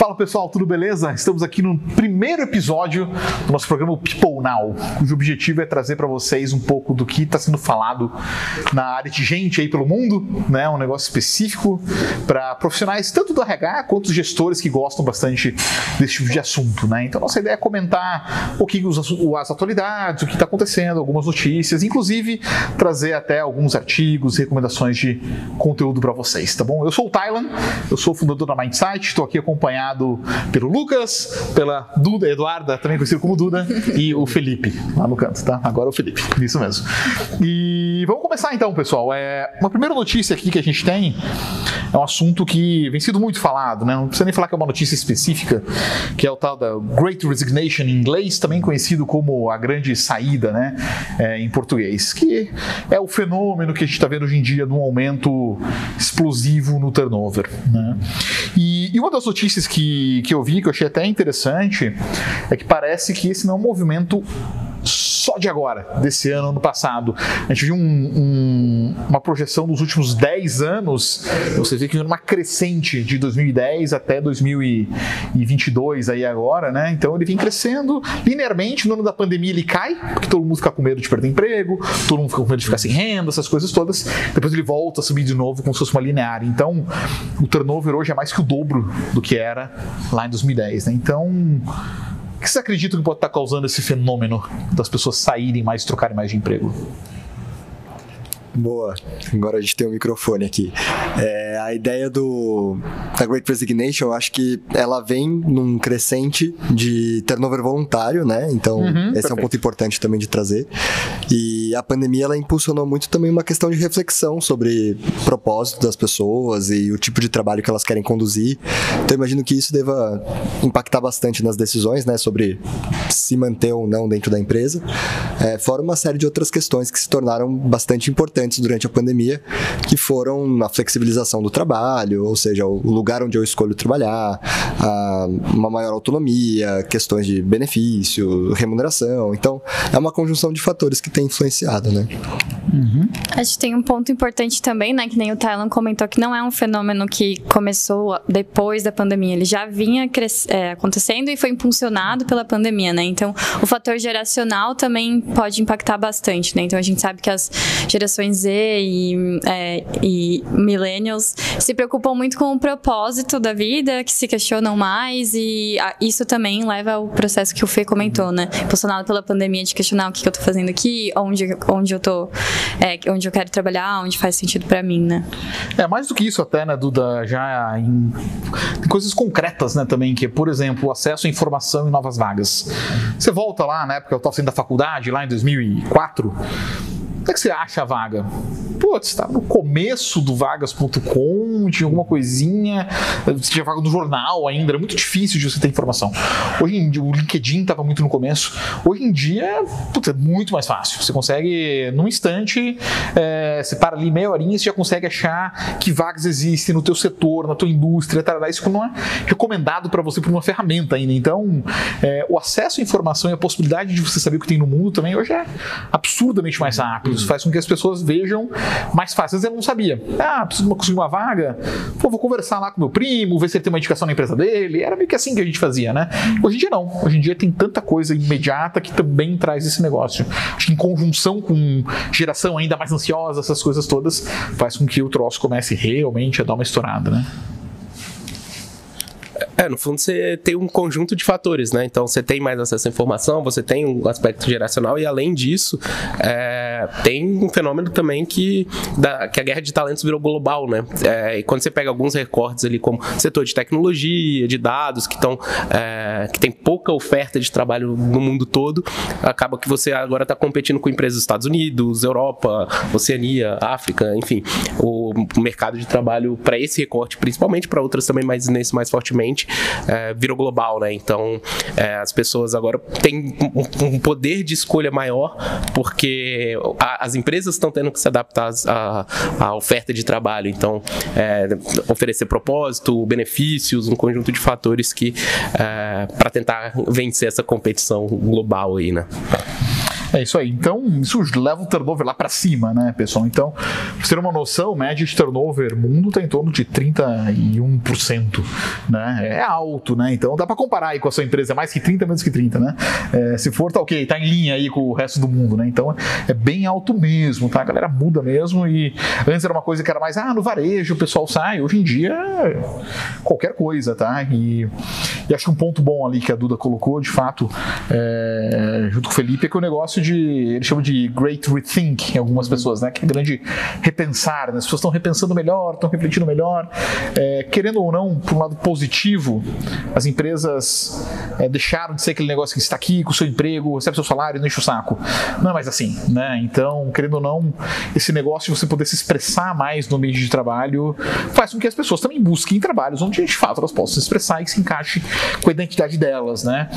Fala pessoal, tudo beleza? Estamos aqui no primeiro episódio do nosso programa People Now, cujo objetivo é trazer para vocês um pouco do que está sendo falado na área de gente aí pelo mundo, né? Um negócio específico para profissionais tanto do RH quanto gestores que gostam bastante desse tipo de assunto, né? Então nossa ideia é comentar um pouquinho as atualidades, o que está acontecendo, algumas notícias, inclusive trazer até alguns artigos, recomendações de conteúdo para vocês, tá bom? Eu sou o Thailand, eu sou o fundador da Mindsight, estou aqui acompanhado pelo Lucas, pela Duda, Eduarda, também conhecido como Duda, e o Felipe, lá no canto, tá? Agora o Felipe, isso mesmo. E vamos começar então, pessoal. É, uma primeira notícia aqui que a gente tem é um assunto que vem sido muito falado, né? Não precisa nem falar que é uma notícia específica, que é o tal da Great Resignation em inglês, também conhecido como a grande saída, né? É, em português, que é o fenômeno que a gente está vendo hoje em dia de um aumento explosivo no turnover, né? E, e uma das notícias que, que eu vi, que eu achei até interessante, é que parece que esse não é um movimento só de agora, desse ano, ano passado. A gente viu um, um, uma projeção dos últimos 10 anos, você vê que uma crescente de 2010 até 2022 aí agora, né? Então ele vem crescendo linearmente, no ano da pandemia ele cai, porque todo mundo fica com medo de perder emprego, todo mundo fica com medo de ficar sem renda, essas coisas todas. Depois ele volta a subir de novo como se fosse uma linear. Então o turnover hoje é mais que o dobro do que era lá em 2010, né? Então que você acredita que pode estar causando esse fenômeno das pessoas saírem mais, trocarem mais de emprego? Boa, agora a gente tem o um microfone aqui. É, a ideia do da Great Resignation, eu acho que ela vem num crescente de turnover voluntário, né? Então, uhum, esse perfeito. é um ponto importante também de trazer. E a pandemia ela impulsionou muito também uma questão de reflexão sobre propósito das pessoas e o tipo de trabalho que elas querem conduzir. Então, imagino que isso deva impactar bastante nas decisões, né? Sobre se manter ou não dentro da empresa. É, fora uma série de outras questões que se tornaram bastante importantes importantes durante a pandemia, que foram a flexibilização do trabalho, ou seja, o lugar onde eu escolho trabalhar, uma maior autonomia, questões de benefício, remuneração. Então, é uma conjunção de fatores que tem influenciado, né? Uhum. Acho que tem um ponto importante também, né? Que nem o Thailand comentou, que não é um fenômeno que começou depois da pandemia. Ele já vinha é, acontecendo e foi impulsionado pela pandemia, né? Então, o fator geracional também pode impactar bastante, né? Então, a gente sabe que as gerações Z e, é, e millennials se preocupam muito com o propósito da vida, que se questionam mais e isso também leva ao processo que o Fê comentou, né? Impulsionado pela pandemia de questionar o que, que eu tô fazendo aqui, onde, onde eu tô, é, onde eu quero trabalhar, onde faz sentido para mim, né? É, mais do que isso até, né, Duda, já em, coisas concretas, né, também, que é, por exemplo, o acesso à informação em novas vagas. Você volta lá, né, porque eu estava saindo da faculdade, lá em 2004, Onde é que você acha a vaga? Putz, estava no começo do vagas.com, tinha alguma coisinha, tinha vaga do jornal ainda, era muito difícil de você ter informação. Hoje em dia, o LinkedIn estava muito no começo. Hoje em dia, putz, é muito mais fácil. Você consegue, num instante, é, você para ali meia horinha, você já consegue achar que vagas existem no teu setor, na tua indústria, tarará. isso não é recomendado para você por uma ferramenta ainda. Então, é, o acesso à informação e a possibilidade de você saber o que tem no mundo também hoje é absurdamente mais rápido. Isso faz com que as pessoas vejam mais fácil. Às vezes eu não sabia. Ah, preciso conseguir uma vaga. Pô, vou conversar lá com meu primo, ver se ele tem uma indicação na empresa dele. Era meio que assim que a gente fazia, né? Hoje em dia não. Hoje em dia tem tanta coisa imediata que também traz esse negócio. Acho que em conjunção com geração ainda mais ansiosa, essas coisas todas, faz com que o troço comece realmente a dar uma estourada, né? É, no fundo você tem um conjunto de fatores, né? Então você tem mais acesso à informação, você tem um aspecto geracional e além disso é, tem um fenômeno também que, da, que a guerra de talentos virou global, né? É, e quando você pega alguns recortes ali como setor de tecnologia, de dados que estão é, que tem pouca oferta de trabalho no mundo todo, acaba que você agora está competindo com empresas dos Estados Unidos, Europa, Oceania, África, enfim, o, mercado de trabalho para esse recorte, principalmente para outras também, mas nesse mais fortemente é, virou global, né? Então é, as pessoas agora têm um, poder de escolha maior porque a, as empresas estão tendo que se adaptar à, oferta de trabalho. Então é, oferecer propósito, benefícios, um conjunto de fatores que é, para tentar vencer essa competição global aí, né? É isso aí. Então, isso leva o turnover lá para cima, né, pessoal? Então, pra você ter uma noção, média de turnover mundo está em torno de 31%, né? É alto, né? Então, dá para comparar aí com a sua empresa, é mais que 30, menos que 30, né? É, se for, tá ok, tá em linha aí com o resto do mundo, né? Então, é bem alto mesmo, tá? A galera muda mesmo e antes era uma coisa que era mais, ah, no varejo o pessoal sai, hoje em dia qualquer coisa, tá? E, e acho que um ponto bom ali que a Duda colocou, de fato, é, junto com o Felipe, é que o negócio de, ele chama de great rethink em algumas pessoas, né? Que é grande repensar, né? As pessoas estão repensando melhor, estão refletindo melhor, é, querendo ou não, por um lado positivo, as empresas é, deixaram de ser aquele negócio que está aqui com o seu emprego, recebe seu salário e não enche o saco. Não é mais assim, né? Então, querendo ou não, esse negócio de você poder se expressar mais no ambiente de trabalho faz com que as pessoas também busquem trabalhos onde de fato elas possam se expressar e se encaixe com a identidade delas, né?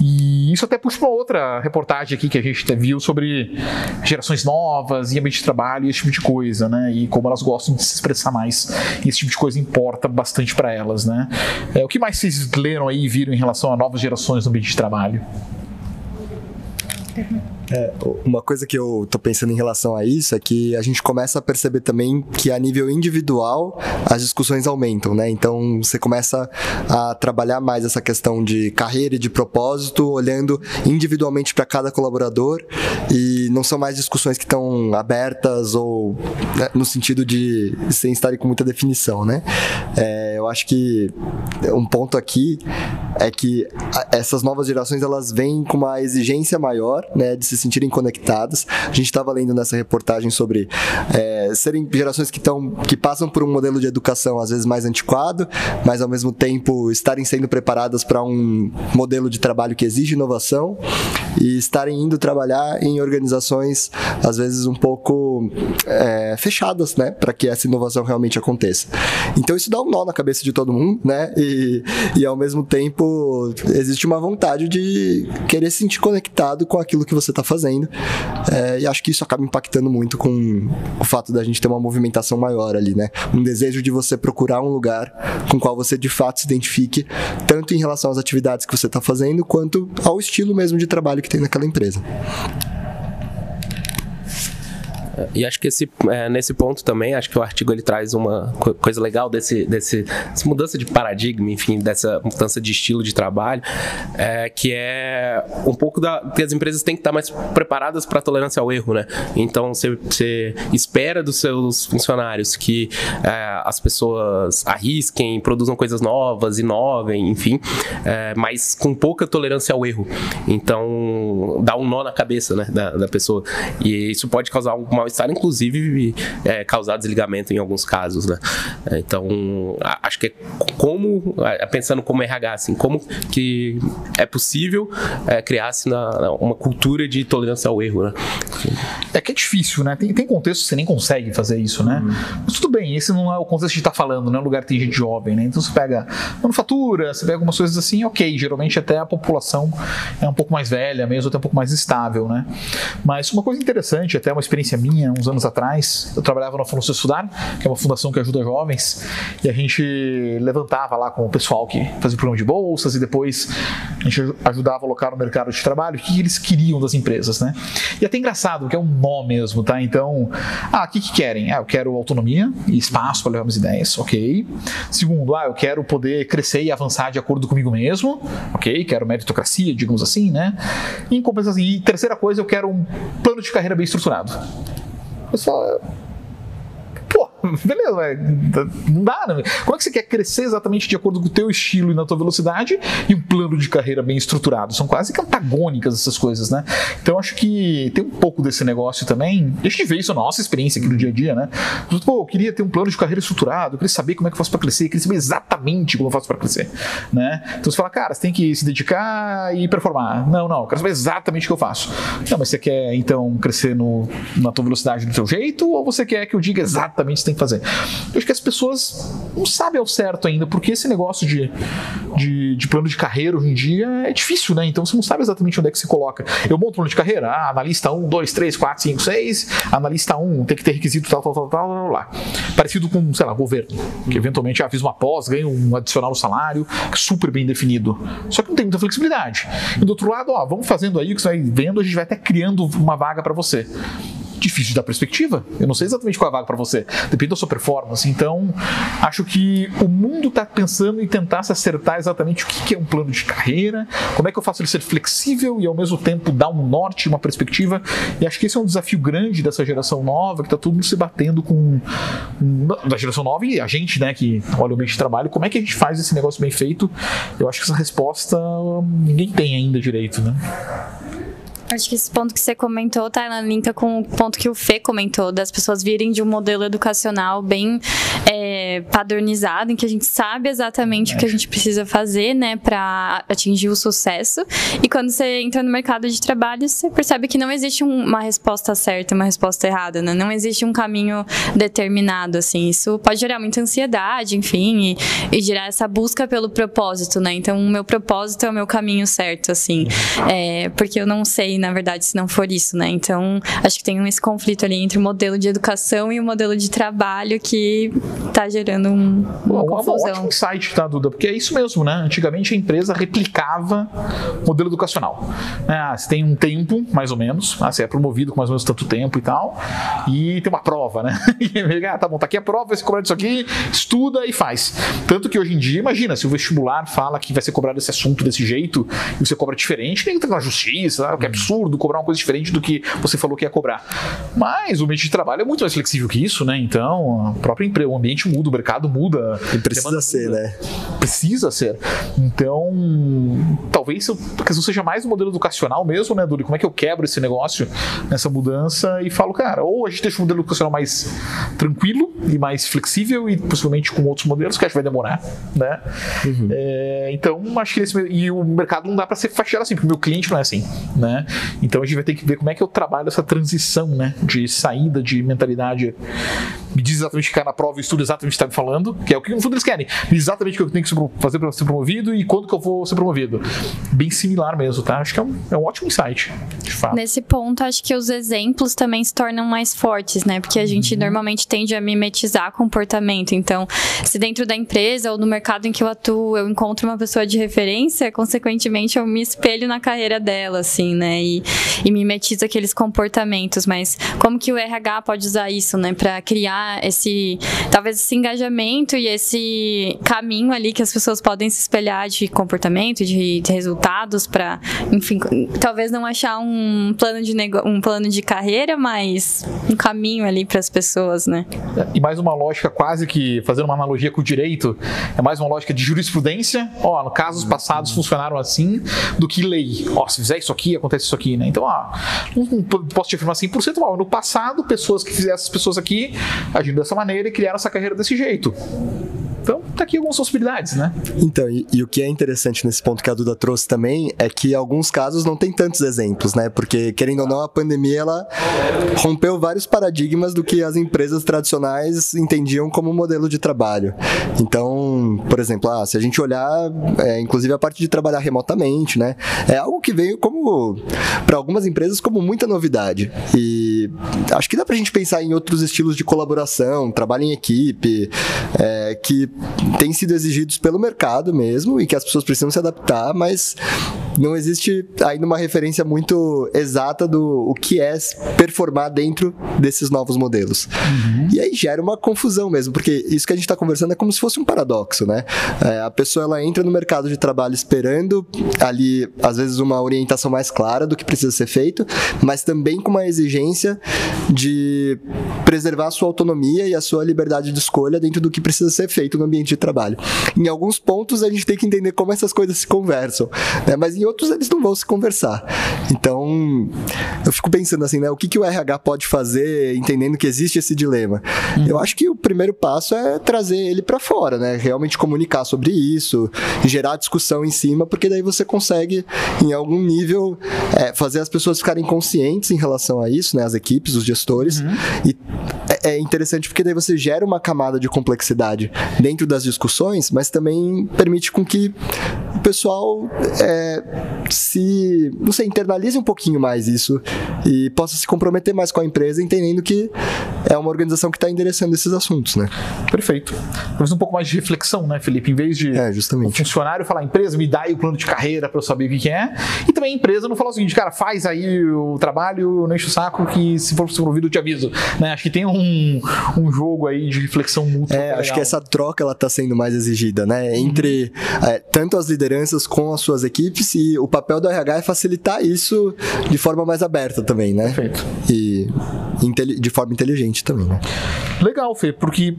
E isso até puxa para outra reportagem aqui que a gente viu sobre gerações novas e ambiente de trabalho e esse tipo de coisa, né? E como elas gostam de se expressar mais. E esse tipo de coisa importa bastante para elas, né? É, o que mais vocês leram aí e viram em relação a novas gerações no ambiente de trabalho? É, uma coisa que eu tô pensando em relação a isso é que a gente começa a perceber também que a nível individual as discussões aumentam, né? Então você começa a trabalhar mais essa questão de carreira e de propósito, olhando individualmente para cada colaborador e não são mais discussões que estão abertas ou né, no sentido de sem estarem com muita definição, né? É, eu acho que um ponto aqui é que essas novas gerações elas vêm com uma exigência maior, né, de se sentirem conectadas. A gente estava lendo nessa reportagem sobre é, serem gerações que estão que passam por um modelo de educação às vezes mais antiquado, mas ao mesmo tempo estarem sendo preparadas para um modelo de trabalho que exige inovação e estarem indo trabalhar em organizações às vezes um pouco é, fechadas, né, para que essa inovação realmente aconteça. Então isso dá um nó na cabeça de todo mundo, né, e, e ao mesmo tempo existe uma vontade de querer se sentir conectado com aquilo que você está fazendo. É, e acho que isso acaba impactando muito com o fato da gente ter uma movimentação maior ali, né? Um desejo de você procurar um lugar com qual você de fato se identifique, tanto em relação às atividades que você está fazendo, quanto ao estilo mesmo de trabalho que tem naquela empresa. E acho que esse, é, nesse ponto também, acho que o artigo ele traz uma coisa legal desse, desse dessa mudança de paradigma, enfim, dessa mudança de estilo de trabalho, é, que é um pouco da que as empresas têm que estar mais preparadas para a tolerância ao erro, né? Então você, você espera dos seus funcionários que é, as pessoas arrisquem, produzam coisas novas, inovem, enfim, é, mas com pouca tolerância ao erro. Então dá um nó na cabeça, né, da, da pessoa. E isso pode causar alguma mal-estar, inclusive é, causar desligamento em alguns casos, né? É, então, acho que é como, pensando como RH, assim, como que é possível é, criar-se uma cultura de tolerância ao erro, né? É que é difícil, né? Tem, tem contextos que você nem consegue fazer isso, né? Uhum. Mas tudo bem, esse não é o contexto que a gente tá falando, né? Um lugar que tem gente jovem, né? Então você pega manufatura, você pega algumas coisas assim, ok, geralmente até a população é um pouco mais velha mesmo, até um pouco mais estável, né? Mas uma coisa interessante, até uma experiência minha, minha, uns anos atrás, eu trabalhava na Fundação Estudar, que é uma fundação que ajuda jovens, e a gente levantava lá com o pessoal que fazia programa de bolsas e depois a gente ajudava a alocar no mercado de trabalho o que eles queriam das empresas, né? E é até engraçado, que é um nó mesmo, tá? Então, ah, o que, que querem? Ah, eu quero autonomia e espaço para levar minhas ideias, ok. Segundo, ah, eu quero poder crescer e avançar de acordo comigo mesmo, ok. Quero meritocracia, digamos assim, né? E em compensação, e terceira coisa, eu quero um plano de carreira bem estruturado pessoal beleza, não dá, né? Como é que você quer crescer exatamente de acordo com o teu estilo e na tua velocidade e um plano de carreira bem estruturado? São quase que antagônicas essas coisas, né? Então acho que tem um pouco desse negócio também. A gente vê isso na nossa experiência aqui no dia a dia, né? Pô, eu queria ter um plano de carreira estruturado, eu queria saber como é que eu faço para crescer, eu queria saber exatamente como eu faço para crescer, né? Então você fala, cara, você tem que se dedicar e performar. Não, não, eu quero saber exatamente o que eu faço. Não, mas você quer então crescer no, na tua velocidade do teu jeito ou você quer que eu diga exatamente o que você tem que fazer. Eu acho que as pessoas não sabe ao certo ainda, porque esse negócio de, de, de, plano de carreira hoje em dia é difícil, né? Então você não sabe exatamente onde é que se coloca. Eu monto um plano de carreira, ah, analista 1, 2, 3, 4, 5, 6, analista 1 tem que ter requisito tal, tal, tal, tal, tal, lá. Parecido com, sei lá, governo, que eventualmente ah, uma pós, ganho um adicional salário, super bem definido. Só que não tem muita flexibilidade. E do outro lado, ó, vamos fazendo aí o que você vai vendo, a gente vai até criando uma vaga para você difícil de dar perspectiva. Eu não sei exatamente qual é a vaga para você. Depende da sua performance. Então, acho que o mundo está pensando em tentar se acertar exatamente o que é um plano de carreira, como é que eu faço ele ser flexível e ao mesmo tempo dar um norte, uma perspectiva. E acho que esse é um desafio grande dessa geração nova, que está todo mundo se batendo com. da geração nova e a gente, né, que olha o meio de trabalho, como é que a gente faz esse negócio bem feito? Eu acho que essa resposta ninguém tem ainda direito, né? Acho que esse ponto que você comentou, tá, linka com o ponto que o Fê comentou, das pessoas virem de um modelo educacional bem é, padronizado, em que a gente sabe exatamente é. o que a gente precisa fazer, né, para atingir o sucesso. E quando você entra no mercado de trabalho, você percebe que não existe um, uma resposta certa, uma resposta errada, né? Não existe um caminho determinado, assim. Isso pode gerar muita ansiedade, enfim, e, e gerar essa busca pelo propósito, né? Então, o meu propósito é o meu caminho certo, assim. É, porque eu não sei, na verdade, se não for isso, né? Então, acho que tem esse conflito ali entre o modelo de educação e o modelo de trabalho que está gerando um, uma um, confusão. Um ótimo insight, tá, Duda? Porque é isso mesmo, né? Antigamente a empresa replicava o modelo educacional. Ah, você tem um tempo, mais ou menos, ah, você é promovido com mais ou menos tanto tempo e tal, e tem uma prova, né? E, ah, tá bom, tá aqui a prova, vai ser cobrado isso aqui, estuda e faz. Tanto que hoje em dia, imagina, se o vestibular fala que vai ser cobrado esse assunto desse jeito, e você cobra diferente, tem que ter uma justiça, que é absurdo absurdo cobrar uma coisa diferente do que você falou que ia cobrar. Mas o ambiente de trabalho é muito mais flexível que isso, né? Então, o próprio emprego, o ambiente muda, o mercado muda. E precisa ser, muda. né? Precisa ser. Então, talvez a questão seja mais um modelo educacional mesmo, né, Duri? Como é que eu quebro esse negócio nessa mudança e falo, cara, ou a gente deixa um modelo educacional mais tranquilo e mais flexível e possivelmente com outros modelos, que acho que vai demorar, né? Uhum. É, então, acho que esse, e o mercado não dá para ser fachado assim, porque o meu cliente não é assim, né? Então a gente vai ter que ver como é que eu trabalho essa transição, né? De saída de mentalidade. Me diz exatamente ficar na prova e estudo exatamente o que está me falando, que é o que no fundo eles querem. Exatamente o que eu tenho que fazer para ser promovido e quando que eu vou ser promovido. Bem similar mesmo, tá? Acho que é um, é um ótimo insight, de fato. Nesse ponto, acho que os exemplos também se tornam mais fortes, né? Porque a gente uhum. normalmente tende a mimetizar comportamento. Então, se dentro da empresa ou no mercado em que eu atuo, eu encontro uma pessoa de referência, consequentemente eu me espelho na carreira dela, assim, né? E, e mimetiza aqueles comportamentos, mas como que o RH pode usar isso, né, para criar esse, talvez esse engajamento e esse caminho ali que as pessoas podem se espelhar de comportamento, de, de resultados para, enfim, talvez não achar um plano de um plano de carreira, mas um caminho ali para as pessoas, né? E mais uma lógica quase que fazendo uma analogia com o direito, é mais uma lógica de jurisprudência. Ó, no casos passados funcionaram assim, do que lei. Ó, se fizer isso aqui, acontece isso aqui, né? Então, ó, não posso te afirmar 100%, mas no passado, pessoas que fizeram essas pessoas aqui agindo dessa maneira e criaram essa carreira desse jeito. Então, tá aqui algumas possibilidades, né? Então, e, e, o que é interessante nesse ponto que a Duda trouxe também é que alguns casos não tem tantos exemplos, né? Porque, querendo ou não, a pandemia ela rompeu vários paradigmas do que as empresas tradicionais entendiam como modelo de trabalho. Então, por exemplo, ah, se a gente olhar, é, inclusive a parte de trabalhar remotamente, né? É algo que veio como, para algumas empresas, como muita novidade. E acho que dá pra gente pensar em outros estilos de colaboração, trabalho em equipe, é, que têm sido exigidos pelo mercado mesmo e que as pessoas precisam se adaptar, mas não existe ainda uma referência muito exata do o que é performar dentro desses novos modelos. Uhum. E aí gera uma confusão mesmo, porque isso que a gente está conversando é como se fosse um paradoxo, né? É, a pessoa ela entra no mercado de trabalho esperando ali, às vezes, uma orientação mais clara do que precisa ser feito, mas também com uma exigência de preservar a sua autonomia e a sua liberdade de escolha dentro do que precisa ser feito no ambiente de trabalho. Em alguns pontos a gente tem que entender como essas coisas se conversam, né? mas em em outros eles não vão se conversar. Então, eu fico pensando assim, né? O que, que o RH pode fazer entendendo que existe esse dilema? Uhum. Eu acho que o primeiro passo é trazer ele para fora, né? Realmente comunicar sobre isso, gerar discussão em cima, porque daí você consegue, em algum nível, é, fazer as pessoas ficarem conscientes em relação a isso, né? As equipes, os gestores. Uhum. E é, é interessante porque daí você gera uma camada de complexidade dentro das discussões, mas também permite com que pessoal é, se, não sei, internalize um pouquinho mais isso e possa se comprometer mais com a empresa, entendendo que é uma organização que está endereçando esses assuntos, né? Perfeito. Talvez um pouco mais de reflexão, né, Felipe? Em vez de é, justamente. o funcionário falar, empresa, me dá aí o plano de carreira para eu saber o que, que, é, e também a empresa não falar o seguinte, cara, faz aí o trabalho, não enche o saco, que se for promovido eu te aviso. Né? Acho que tem um, um jogo aí de reflexão mútua. É, acho que essa troca ela está sendo mais exigida, né? Entre uhum. é, tanto as lideranças com as suas equipes e o papel do RH é facilitar isso de forma mais aberta também, né? Perfeito. E de forma inteligente também, né? Legal, Fê, porque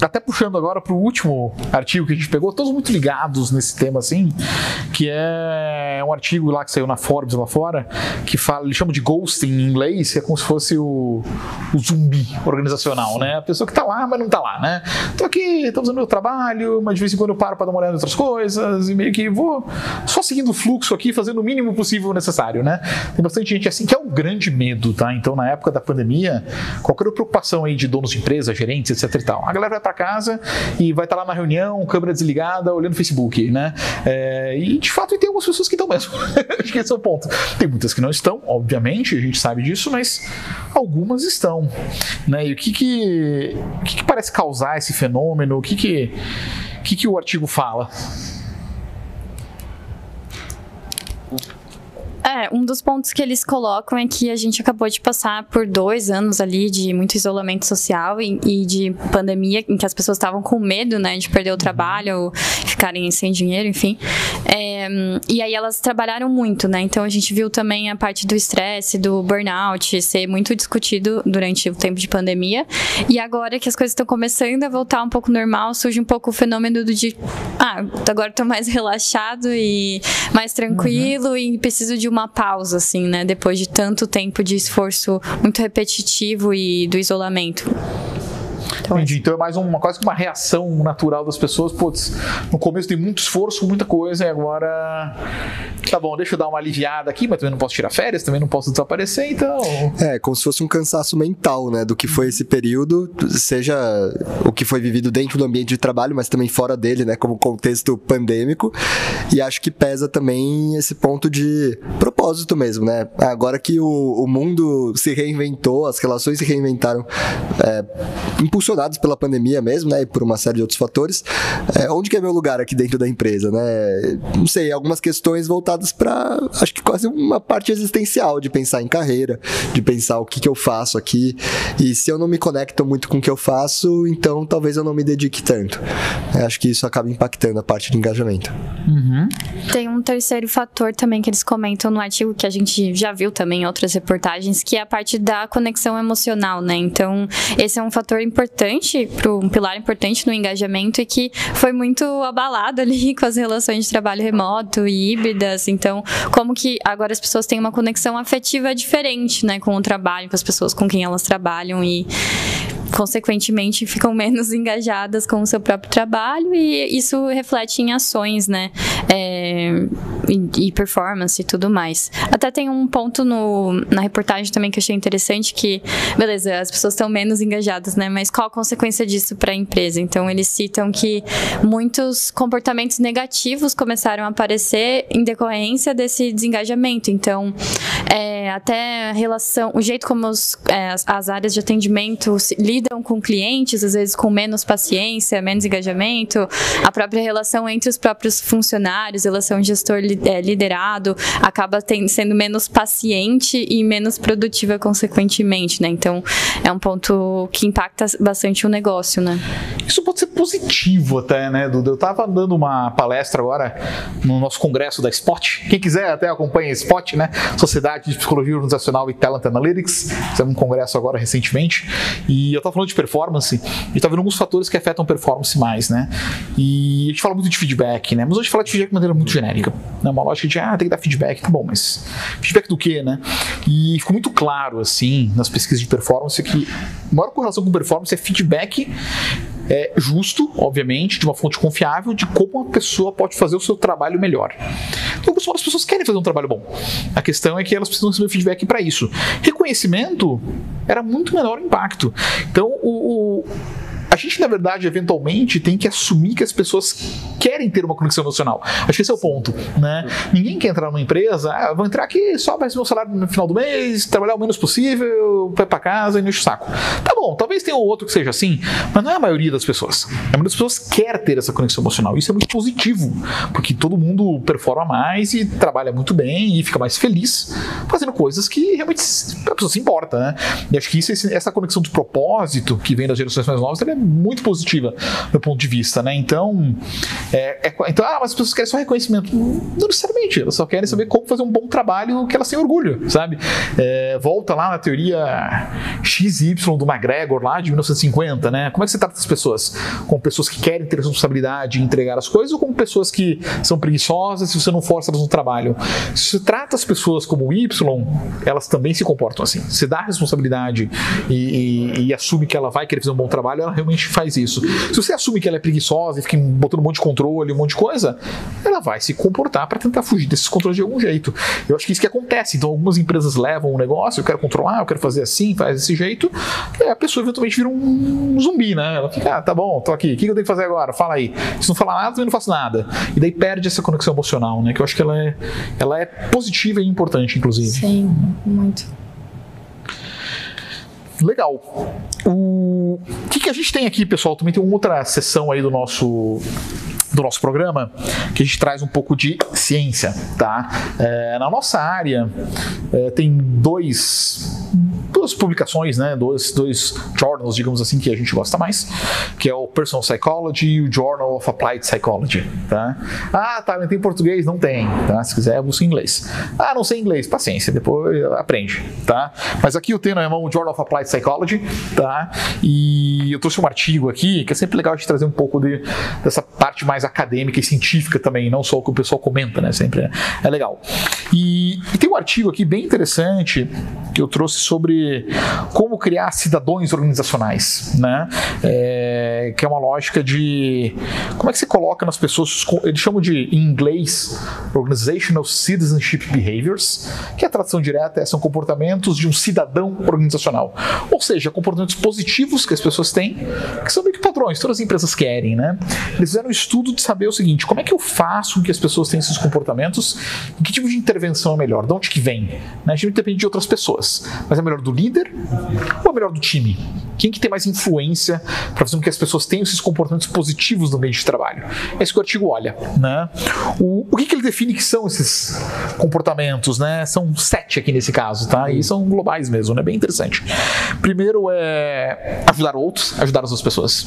até puxando agora para o último artigo que a gente pegou, todos muito ligados nesse tema assim, que é um artigo lá que saiu na Forbes lá fora, que fala, ele chama de ghosting em inglês, que é como se fosse o, o zumbi organizacional, né? A pessoa que está lá, mas não está lá, né? Tô aqui, estou fazendo meu trabalho, mas de vez em quando eu paro para dar uma olhada em outras coisas e meio que vou só seguindo o fluxo aqui, fazendo o mínimo possível necessário, né? Tem bastante gente assim que é um grande medo, tá? Então, na época da pandemia, qualquer preocupação aí de donos de empresa, gerentes, etc e tal, a galera vai para casa e vai estar tá lá na reunião, câmera desligada, olhando Facebook, né? É, e de fato tem algumas pessoas que estão mesmo. Acho que esse é o ponto. Tem muitas que não estão, obviamente, a gente sabe disso, mas algumas estão, né? E o que que, o que, que parece causar esse fenômeno? O que que, o que, que o artigo fala? É, um dos pontos que eles colocam é que a gente acabou de passar por dois anos ali de muito isolamento social e, e de pandemia, em que as pessoas estavam com medo, né, de perder o trabalho ou ficarem sem dinheiro, enfim. É, e aí elas trabalharam muito, né? Então a gente viu também a parte do estresse, do burnout ser muito discutido durante o tempo de pandemia. E agora que as coisas estão começando a voltar um pouco normal, surge um pouco o fenômeno do de, ah, agora estou mais relaxado e mais tranquilo uhum. e preciso de uma pausa, assim, né? Depois de tanto tempo de esforço muito repetitivo e do isolamento. Então, Entendi. Então é mais uma quase que uma reação natural das pessoas. Putz, no começo tem muito esforço, muita coisa, e agora. Tá bom, deixa eu dar uma aliviada aqui, mas também não posso tirar férias, também não posso desaparecer, então. É, como se fosse um cansaço mental, né? Do que foi esse período, seja o que foi vivido dentro do ambiente de trabalho, mas também fora dele, né? Como contexto pandêmico. E acho que pesa também esse ponto de propósito mesmo, né? Agora que o, o mundo se reinventou, as relações se reinventaram, é, impulsionaram impulsionados pela pandemia mesmo, né? E por uma série de outros fatores. É, onde que é meu lugar aqui dentro da empresa, né? Não sei, algumas questões voltadas para, acho que quase uma parte existencial de pensar em carreira, de pensar o que, que eu faço aqui. E se eu não me conecto muito com o que eu faço, então talvez eu não me dedique tanto. É, acho que isso acaba impactando a parte de engajamento. Uhum. Tem um terceiro fator também que eles comentam no artigo que a gente já viu também em outras reportagens, que é a parte da conexão emocional, né? Então, esse é um fator importante importante, um pilar importante no engajamento e que foi muito abalado ali com as relações de trabalho remoto e híbridas. Então, como que agora as pessoas têm uma conexão afetiva diferente, né, com o trabalho, com as pessoas com quem elas trabalham e consequentemente ficam menos engajadas com o seu próprio trabalho e isso reflete em ações, né? É, e, e, performance e tudo mais. Até tem um ponto no, na reportagem também que eu achei interessante que, beleza, as pessoas estão menos engajadas, né? Mas qual a consequência disso para a empresa? Então eles citam que muitos comportamentos negativos começaram a aparecer em decorrência desse desengajamento. Então, é, até a relação, o jeito como os, é, as, as áreas de atendimento lidam lidam com clientes, às vezes com menos paciência, menos engajamento, a própria relação entre os próprios funcionários, relação gestor-liderado, é, acaba sendo menos paciente e menos produtiva consequentemente, né? Então, é um ponto que impacta bastante o negócio, né? Isso pode ser positivo até, né, Duda? Eu estava dando uma palestra agora no nosso congresso da Spot. Quem quiser até acompanha a Spot, né? Sociedade de Psicologia Organizacional e Talent Analytics. Fizemos um congresso agora recentemente. E eu estava falando de performance e estava vendo alguns fatores que afetam performance mais, né? E a gente fala muito de feedback, né? Mas hoje fala de feedback de maneira muito genérica. Né? Uma lógica de, ah, tem que dar feedback. Tá bom, mas feedback do quê, né? E ficou muito claro, assim, nas pesquisas de performance que a maior correlação com performance é feedback é, justo, obviamente, de uma fonte confiável, de como uma pessoa pode fazer o seu trabalho melhor. Então, as pessoas querem fazer um trabalho bom. A questão é que elas precisam receber feedback para isso. Reconhecimento era muito menor o impacto. Então, o, o a gente, na verdade, eventualmente tem que assumir que as pessoas querem ter uma conexão emocional. Acho que esse é o ponto, né? Ninguém quer entrar numa empresa, ah, vou entrar aqui só para receber meu salário no final do mês, trabalhar o menos possível, vai para casa e enche o saco. Tá bom, talvez tenha um outro que seja assim, mas não é a maioria das pessoas. A maioria das pessoas quer ter essa conexão emocional. Isso é muito positivo, porque todo mundo performa mais e trabalha muito bem e fica mais feliz fazendo coisas que realmente a pessoa se importa, né? E acho que isso, essa conexão de propósito que vem das gerações mais novas, é muito positiva do ponto de vista, né? Então, é, é, então, ah, mas as pessoas querem só reconhecimento. Não necessariamente, elas só querem saber como fazer um bom trabalho que elas têm orgulho, sabe? É, volta lá na teoria XY do McGregor, lá de 1950, né? Como é que você trata as pessoas? Como pessoas que querem ter responsabilidade e entregar as coisas ou como pessoas que são preguiçosas se você não força elas no trabalho? Se você trata as pessoas como Y, elas também se comportam assim. Você dá responsabilidade e, e, e assume que ela vai querer fazer um bom trabalho, ela faz isso. Se você assume que ela é preguiçosa e fica botando um monte de controle, um monte de coisa, ela vai se comportar para tentar fugir desses controles de algum jeito. Eu acho que isso que acontece. Então, algumas empresas levam um negócio, eu quero controlar, eu quero fazer assim, faz desse jeito, e a pessoa eventualmente vira um zumbi, né? Ela fica, ah, tá bom, tô aqui, o que eu tenho que fazer agora? Fala aí. Se não falar nada, também não faço nada. E daí perde essa conexão emocional, né? Que eu acho que ela é, ela é positiva e importante, inclusive. Sim, muito. Legal. O que, que a gente tem aqui, pessoal? Também tem uma outra sessão aí do nosso do nosso programa que a gente traz um pouco de ciência, tá? É, na nossa área é, tem dois duas publicações, né, dois, dois journals, digamos assim, que a gente gosta mais, que é o Personal Psychology e o Journal of Applied Psychology, tá? Ah, tá, não tem português? Não tem, tá? Se quiser, busca em inglês. Ah, não sei inglês, paciência, depois aprende, tá? Mas aqui eu tenho na mão o Journal of Applied Psychology, tá? E eu trouxe um artigo aqui, que é sempre legal gente trazer um pouco de, dessa parte mais acadêmica e científica também, não só o que o pessoal comenta, né? Sempre é, é legal. E, e tem um artigo aqui bem interessante que eu trouxe sobre como criar cidadãos organizacionais, né? É, que é uma lógica de como é que você coloca nas pessoas, eles chamam de em inglês Organizational Citizenship Behaviors, que a tradução direta é, são comportamentos de um cidadão organizacional, ou seja, comportamentos positivos que as pessoas têm, que são meio que padrões, todas as empresas querem, né? Eles fizeram um estudo de saber o seguinte: como é que eu faço com que as pessoas tenham esses comportamentos? Que tipo de intervenção é melhor? De onde que vem? Né? A gente depende de outras pessoas, mas é melhor do líder ou é melhor do time? Quem que tem mais influência para fazer com que as pessoas tenham esses comportamentos positivos no meio de trabalho? É isso que o artigo olha. Né? O, o que, que ele define que são esses comportamentos? Né? São sete aqui nesse caso, tá? E são globais mesmo, né? Bem interessante. Primeiro é ajudar outros, ajudar as outras pessoas.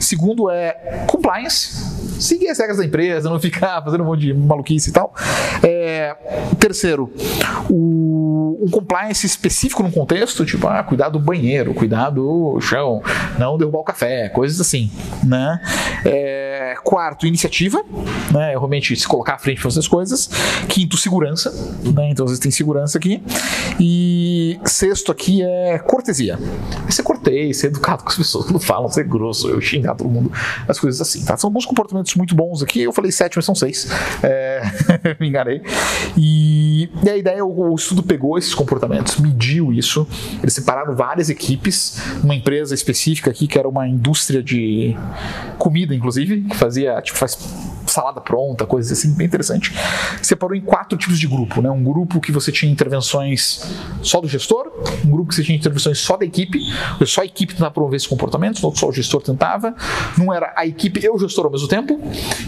Segundo é compliance seguir as regras da empresa, não ficar fazendo um monte de maluquice e tal. É, terceiro, o, um compliance específico no contexto, tipo, ah, cuidar do banheiro, cuidar do chão, não derrubar o café, coisas assim, né? É, quarto, iniciativa, né? Realmente se colocar à frente para fazer as coisas. Quinto, segurança, né? Então, às vezes tem segurança aqui. E sexto aqui é cortesia. É ser cortês, ser educado com as pessoas, não falam, ser grosso, eu xingar todo mundo, as coisas assim, tá? São bons comportamentos muito bons aqui. Eu falei sete, mas são seis. É, me enganei. E, e a ideia, o, o, estudo pegou esses comportamentos, mediu isso. Eles separaram várias equipes, uma empresa específica aqui, que era uma indústria de comida, inclusive, que fazia, tipo, faz salada pronta, coisas assim, bem interessante. Separou em quatro tipos de grupo, né? Um grupo que você tinha intervenções só do gestor, um grupo que você tinha intervenções só da equipe, só a equipe tentava promover no outro só o gestor tentava. Não era a equipe e o gestor ao mesmo tempo,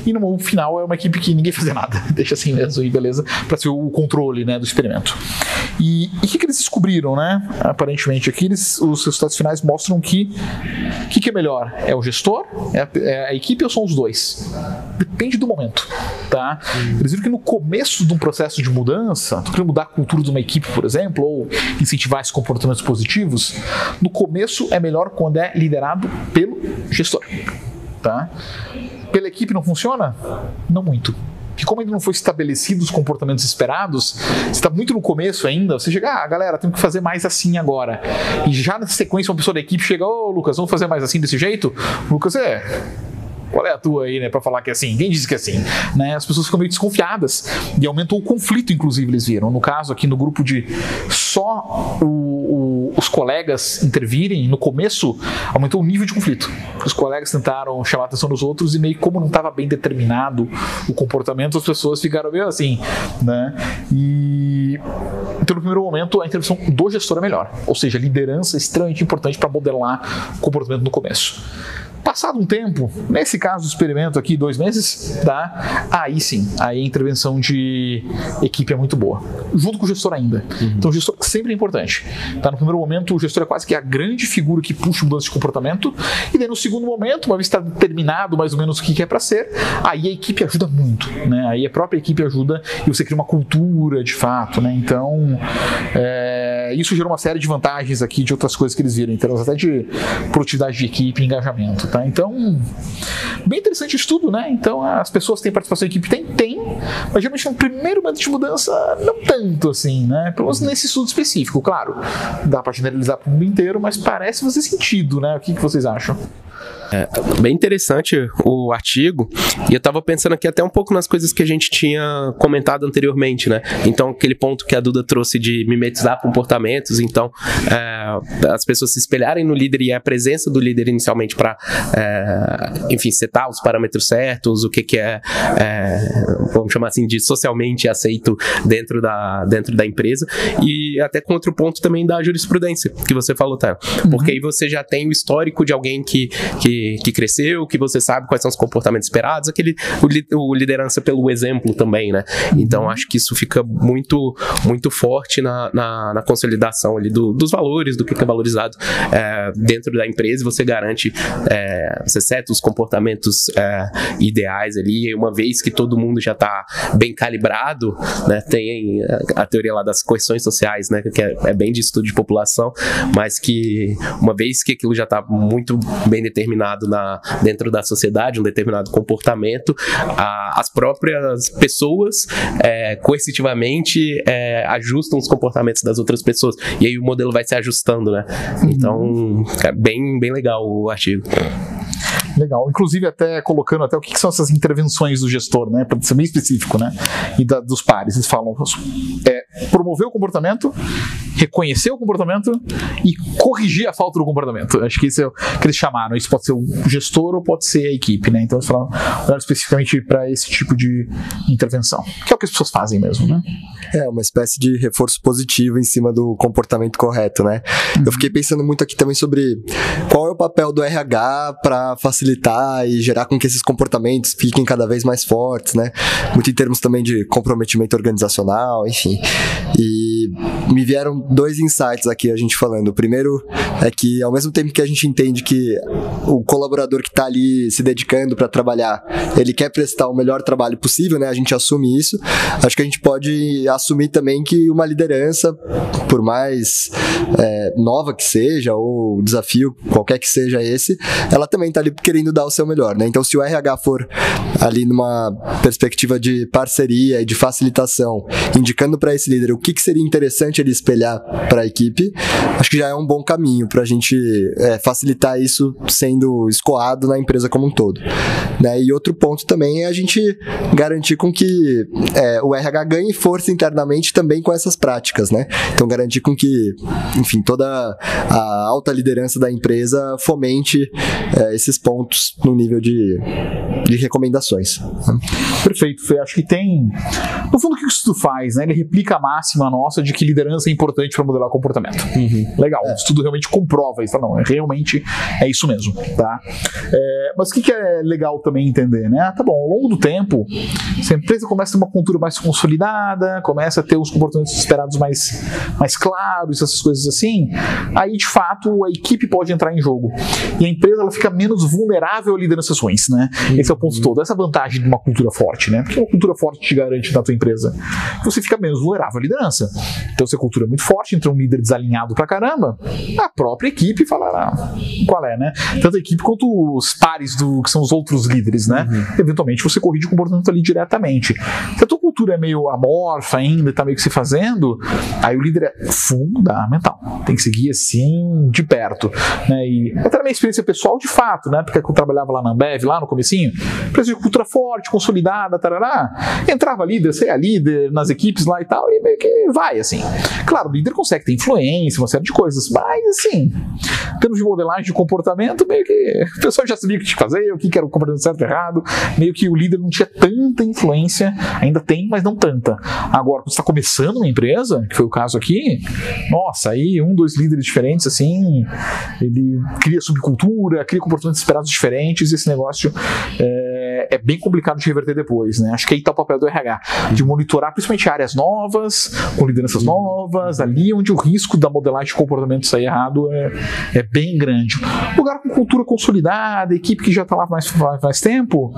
e no final é uma equipe que ninguém fazia nada, deixa assim mesmo e beleza, para ser o controle né, do experimento. E o que, que, eles descobriram, né? Aparentemente aqui eles, os resultados finais mostram que o que, que, é melhor? É o gestor? É a, é a, equipe ou são os dois? Depende do momento, tá? Eles viram que no começo de um processo de mudança, tu mudar a cultura de uma equipe, por exemplo, ou incentivar esses comportamentos positivos, no começo é melhor quando é liderado pelo gestor, tá? Pela equipe não funciona? Não muito que como ainda não foi estabelecido os comportamentos esperados, está muito no começo ainda, você chega, ah, galera, tem que fazer mais assim agora. E já na sequência uma pessoa da equipe chega, ô oh, Lucas, vamos fazer mais assim desse jeito? Lucas, é, qual é a tua aí, né, para falar que é assim? Quem disse que é assim? Né? As pessoas ficam meio desconfiadas e aumentou o conflito, inclusive, eles viram. No caso aqui no grupo de só o, o, os colegas intervirem, no começo aumentou o nível de conflito. Os colegas tentaram chamar a atenção dos outros e meio como não estava bem determinado o comportamento, as pessoas ficaram meio assim, né? E então no primeiro momento a intervenção do gestor é melhor, ou seja, liderança é extremamente importante para modelar o comportamento no começo. Passado um tempo, nesse caso do experimento aqui, dois meses, tá? Aí sim, aí a intervenção de equipe é muito boa. Junto com o gestor ainda. Uhum. Então o gestor sempre é importante. Tá? No primeiro momento, o gestor é quase que a grande figura que puxa mudança de comportamento. E daí no segundo momento, uma vez está determinado mais ou menos o que é para ser, aí a equipe ajuda muito. Né? Aí a própria equipe ajuda e você cria uma cultura de fato. Né? Então, é, isso gerou uma série de vantagens aqui de outras coisas que eles viram, então, até de produtividade de equipe e engajamento. Tá? Então, bem interessante isso tudo, né? Então, as pessoas têm participação da equipe? Tem, tem, mas geralmente no primeiro momento de mudança, não tanto assim, né? Pelo menos nesse estudo específico, claro. Dá para generalizar para o mundo inteiro, mas parece fazer sentido, né? O que, que vocês acham? É, bem interessante o artigo, e eu estava pensando aqui até um pouco nas coisas que a gente tinha comentado anteriormente, né? Então, aquele ponto que a Duda trouxe de mimetizar comportamentos, então, é, as pessoas se espelharem no líder e a presença do líder inicialmente para, é, enfim, setar os parâmetros certos, o que, que é, é, vamos chamar assim, de socialmente aceito dentro da, dentro da empresa, e até com outro ponto também da jurisprudência, que você falou, tá? Porque uhum. aí você já tem o histórico de alguém que, que que, cresceu, que você sabe quais são os comportamentos esperados, aquele o, o liderança pelo exemplo também, né? Então acho que isso fica muito muito forte na, na, na consolidação ali do, dos valores, do que é valorizado é, dentro da empresa. Você garante, é, você seta os comportamentos é, ideais ali. E uma vez que todo mundo já está bem calibrado, né? Tem a, a, teoria lá das coerções sociais, né? Que é, é bem de estudo de população, mas que uma vez que aquilo já está muito bem determinado determinado na, dentro da sociedade, um determinado comportamento, a, as próprias pessoas é, coercitivamente é, ajustam os comportamentos das outras pessoas. E aí o modelo vai se ajustando, né? Então, é bem, bem legal o artigo. Legal. Inclusive, até colocando até o que, são essas intervenções do gestor, né? Para ser bem específico, né? E da, dos pares. Eles falam é, promover o comportamento, reconhecer o comportamento e corrigir a falta do comportamento. Acho que isso é o que eles chamaram. Isso pode ser o gestor ou pode ser a equipe, né? Então eles falaram especificamente para esse tipo de intervenção, que é o que as pessoas fazem mesmo, né? É, uma espécie de reforço positivo em cima do comportamento correto, né? Uhum. Eu fiquei pensando muito aqui também sobre qual é o papel do RH para facilitar e gerar com que esses comportamentos fiquem cada vez mais fortes, né? Muito em termos também de comprometimento organizacional, enfim. E me vieram dois insights aqui a gente falando. O primeiro é que, ao mesmo tempo que a gente entende que o colaborador que está ali se dedicando para trabalhar, ele quer prestar o melhor trabalho possível, né? A gente assume isso. Acho que a gente pode assumir também que uma liderança, por mais é, nova que seja, ou desafio qualquer que seja esse, ela também está ali querendo dar o seu melhor, né? Então, se o RH for ali numa perspectiva de parceria e de facilitação, indicando para esse líder o que, que seria interessante ele espelhar para a equipe, acho que já é um bom caminho para a gente é, facilitar isso sendo escoado na empresa como um todo. Né? E outro ponto também é a gente garantir com que é, o RH ganhe força internamente também com essas práticas, né? Então garantir com que, enfim, toda a alta liderança da empresa fomente é, esses pontos no nível de, de recomendações. Perfeito, Fê. Acho que tem. No fundo, o que isso faz? Né? Ele replica a máxima nossa de que liderança é importante para modelar comportamento. Uhum. Legal, o estudo realmente comprova isso. Não, é, realmente é isso mesmo. Tá? É, mas o que, que é legal também entender? Né? Ah, tá bom, ao longo do tempo, se a empresa começa a ter uma cultura mais consolidada, começa a ter os comportamentos esperados mais, mais claros, essas coisas assim, aí de fato a equipe pode entrar em jogo. E a empresa ela fica menos vulnerável a lideranças ruins. Né? Uhum. Esse é o ponto todo. Essa vantagem de uma cultura forte. Né? Porque uma cultura forte te garante na tua empresa você fica menos vulnerável à liderança. Então, se a cultura é muito forte, entra um líder desalinhado pra caramba, a própria equipe falará qual é, né? Tanto a equipe quanto os pares do que são os outros líderes, né? Uhum. Eventualmente você corrige o comportamento ali diretamente. Tua cultura é meio amorfa ainda, está meio que se fazendo, aí o líder é fundamental. Tem que seguir assim de perto. Né? E até na minha experiência pessoal, de fato, né? Porque eu trabalhava lá na Ambev, lá no comecinho, empresa de cultura forte, consolidada, tarará, entrava líder, saia líder nas equipes lá e tal, e meio que vai, assim. Claro, o líder consegue ter influência, uma série de coisas, mas assim, em termos de modelagem de comportamento, meio que o pessoal já sabia o que fazer, o que era o comportamento certo e errado, meio que o líder não tinha tanta influência, ainda tem mas não tanta. Agora, quando você está começando uma empresa, que foi o caso aqui, nossa, aí um, dois líderes diferentes, assim, ele cria subcultura, cria comportamentos esperados diferentes, e esse negócio é, é bem complicado de reverter depois, né? Acho que aí está o papel do RH, de monitorar principalmente áreas novas, com lideranças novas, ali onde o risco da modelagem de comportamento sair errado é, é bem grande. Lugar com cultura consolidada, equipe que já está lá mais, mais tempo,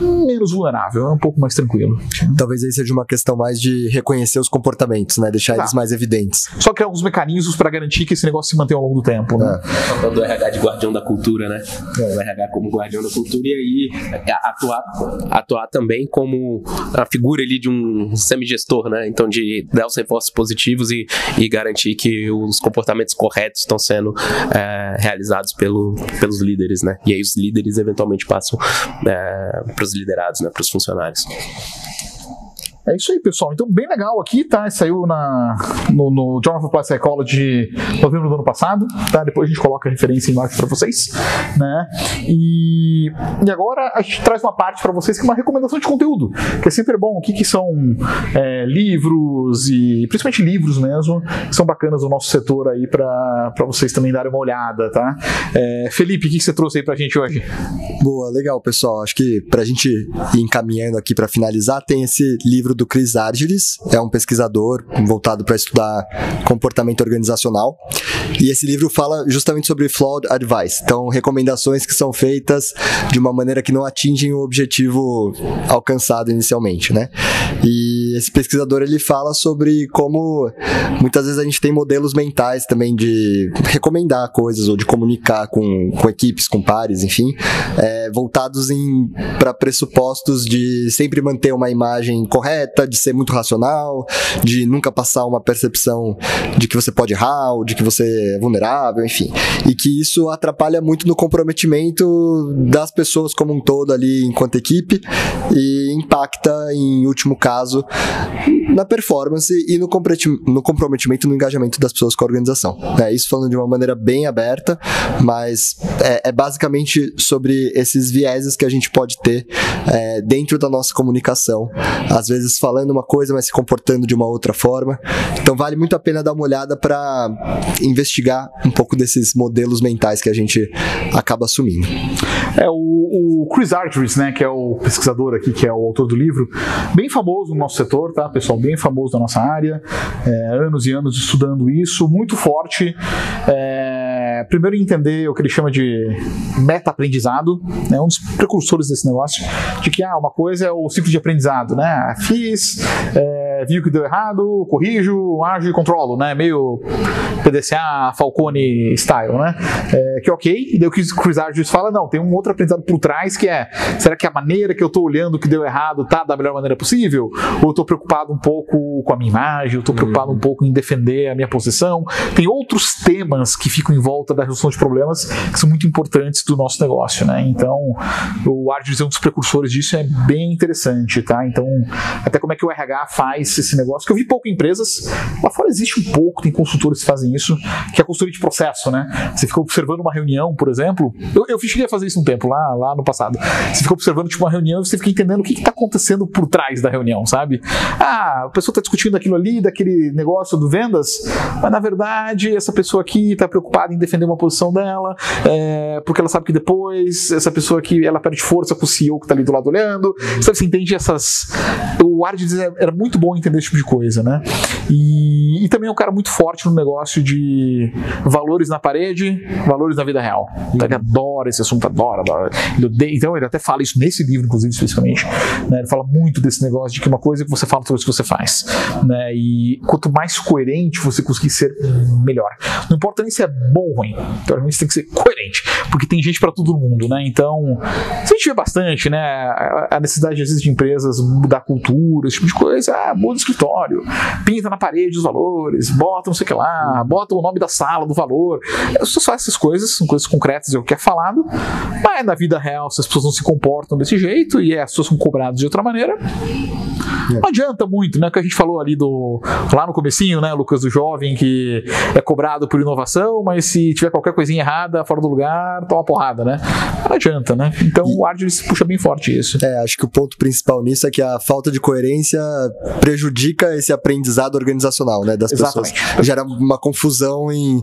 menos vulnerável, é um pouco mais tranquilo. Talvez aí seja uma questão mais de reconhecer os comportamentos, né? Deixar tá. eles mais evidentes. Só criar alguns mecanismos para garantir que esse negócio se mantenha ao longo do tempo, né? É. O do RH de guardião da cultura, né? É. O RH como guardião da cultura e aí é, atuar, atuar também como a figura ali de um semigestor, né? Então de dar os reforços positivos e, e garantir que os comportamentos corretos estão sendo é, realizados pelo, pelos líderes, né? E aí os líderes eventualmente passam é, para os liderados, né? Para os funcionários. É isso aí, pessoal. Então, bem legal aqui, tá? Saiu na, no, no Journal of Applied Psychology novembro do ano passado, tá? Depois a gente coloca a referência embaixo para vocês, né? E, e agora a gente traz uma parte para vocês que é uma recomendação de conteúdo, que é sempre bom. O que, que são é, livros e principalmente livros mesmo, que são bacanas do nosso setor aí para vocês também darem uma olhada, tá? É, Felipe, o que, que você trouxe aí para a gente hoje? Boa, legal, pessoal. Acho que para a gente ir encaminhando aqui para finalizar, tem esse livro do Chris Argyris, é um pesquisador voltado para estudar comportamento organizacional. E esse livro fala justamente sobre flawed advice, então recomendações que são feitas de uma maneira que não atingem o objetivo alcançado inicialmente, né? E esse pesquisador ele fala sobre como muitas vezes a gente tem modelos mentais também de recomendar coisas ou de comunicar com, com equipes, com pares, enfim, é, voltados para pressupostos de sempre manter uma imagem correta de ser muito racional, de nunca passar uma percepção de que você pode errar, ou de que você é vulnerável, enfim. E que isso atrapalha muito no comprometimento das pessoas como um todo ali enquanto equipe e impacta, em último caso, na performance e no comprometimento no engajamento das pessoas com a organização. É, isso falando de uma maneira bem aberta, mas é, é basicamente sobre esses vieses que a gente pode ter é, dentro da nossa comunicação. Às vezes falando uma coisa, mas se comportando de uma outra forma. Então vale muito a pena dar uma olhada para investigar um pouco desses modelos mentais que a gente acaba assumindo. É o, o Chris Argyris, né, que é o pesquisador aqui, que é o autor do livro, bem famoso no nosso setor, tá, pessoal, bem famoso da nossa área, é, anos e anos estudando isso, muito forte. É, primeiro entender o que ele chama de meta-aprendizado, né, um dos precursores desse negócio, de que ah, uma coisa é o ciclo de aprendizado, né? Fiz, é, é, viu que deu errado, corrijo, ajo e controlo, né? Meio PDCA, Falcone style, né? É, que ok, e daí o que o Chris Argyris fala, não, tem um outro aprendizado por trás que é, será que a maneira que eu estou olhando que deu errado tá da melhor maneira possível? Ou eu estou preocupado um pouco com a minha imagem, eu estou preocupado um pouco em defender a minha posição? Tem outros temas que ficam em volta da resolução de problemas que são muito importantes do nosso negócio, né? Então, o Argyris é um dos precursores disso, é bem interessante, tá? Então, até como é que o RH faz esse negócio, que eu vi pouco em empresas, lá fora existe um pouco, tem consultores que fazem isso, que é a consultoria de processo, né? Você fica observando uma reunião, por exemplo, eu, eu cheguei a fazer isso um tempo, lá, lá no passado. Você fica observando tipo, uma reunião e você fica entendendo o que está acontecendo por trás da reunião, sabe? Ah, a pessoa está discutindo aquilo ali, daquele negócio do vendas, mas na verdade essa pessoa aqui está preocupada em defender uma posição dela, é, porque ela sabe que depois essa pessoa aqui ela perde força com o CEO que está ali do lado olhando. Sabe, você entende essas. O Ard era muito bom entender esse tipo de coisa, né? E, e também é um cara muito forte no negócio de valores na parede, valores na vida real. Então, ele adora esse assunto, adora, adora. Ele odeia, então ele até fala isso nesse livro, inclusive, especificamente. Né? Ele fala muito desse negócio de que uma coisa que você fala, outra coisa que você faz. Né? E quanto mais coerente você conseguir ser, melhor. Não importa nem se é bom ou ruim. Teoricamente você tem que ser coerente, porque tem gente para todo mundo, né? Então, a gente vê bastante, né? A necessidade, às vezes, de empresas mudar cultura, esse tipo de coisa. Ah, muda o escritório, pinta na parede os valores, bota não sei o que lá, bota o nome da sala, do valor. Só, só essas coisas, são coisas concretas, é o que é falado. Mas na vida real, se as pessoas não se comportam desse jeito e as pessoas são cobradas de outra maneira, não adianta muito, né? O que a gente falou ali do lá no comecinho, né, Lucas, do jovem que é cobrado por inovação, mas se tiver qualquer coisinha errada fora do lugar, toma porrada, né? Não adianta, né? Então o Argyris puxa bem forte isso. É, acho que o ponto principal nisso é que a falta de coerência prejudica esse aprendizado organizacional, né, das Exatamente. pessoas. Gera uma confusão em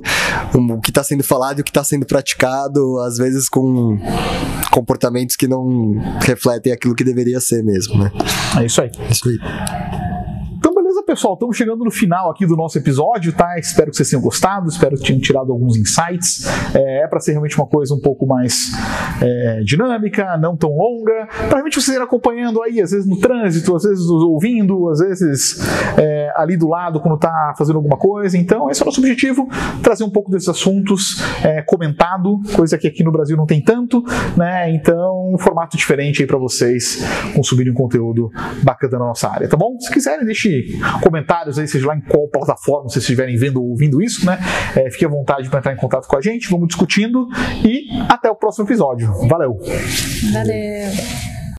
o que está sendo falado e o que está sendo praticado, às vezes com comportamentos que não refletem aquilo que deveria ser mesmo, né? É isso aí. É isso aí pessoal, estamos chegando no final aqui do nosso episódio, tá? Espero que vocês tenham gostado, espero que tenham tirado alguns insights. É, é para ser realmente uma coisa um pouco mais é, dinâmica, não tão longa, para realmente vocês irem acompanhando aí, às vezes no trânsito, às vezes ouvindo, às vezes é, ali do lado quando está fazendo alguma coisa. Então, esse é o nosso objetivo, trazer um pouco desses assuntos é, comentado, coisa que aqui no Brasil não tem tanto, né? Então, um formato diferente aí para vocês consumirem um conteúdo bacana na nossa área, tá bom? Se quiserem, deixe comentários aí, seja lá em qual plataforma vocês estiverem vendo ou ouvindo isso, né? É, fique à vontade para entrar em contato com a gente, vamos discutindo e até o próximo episódio. Valeu! Valeu!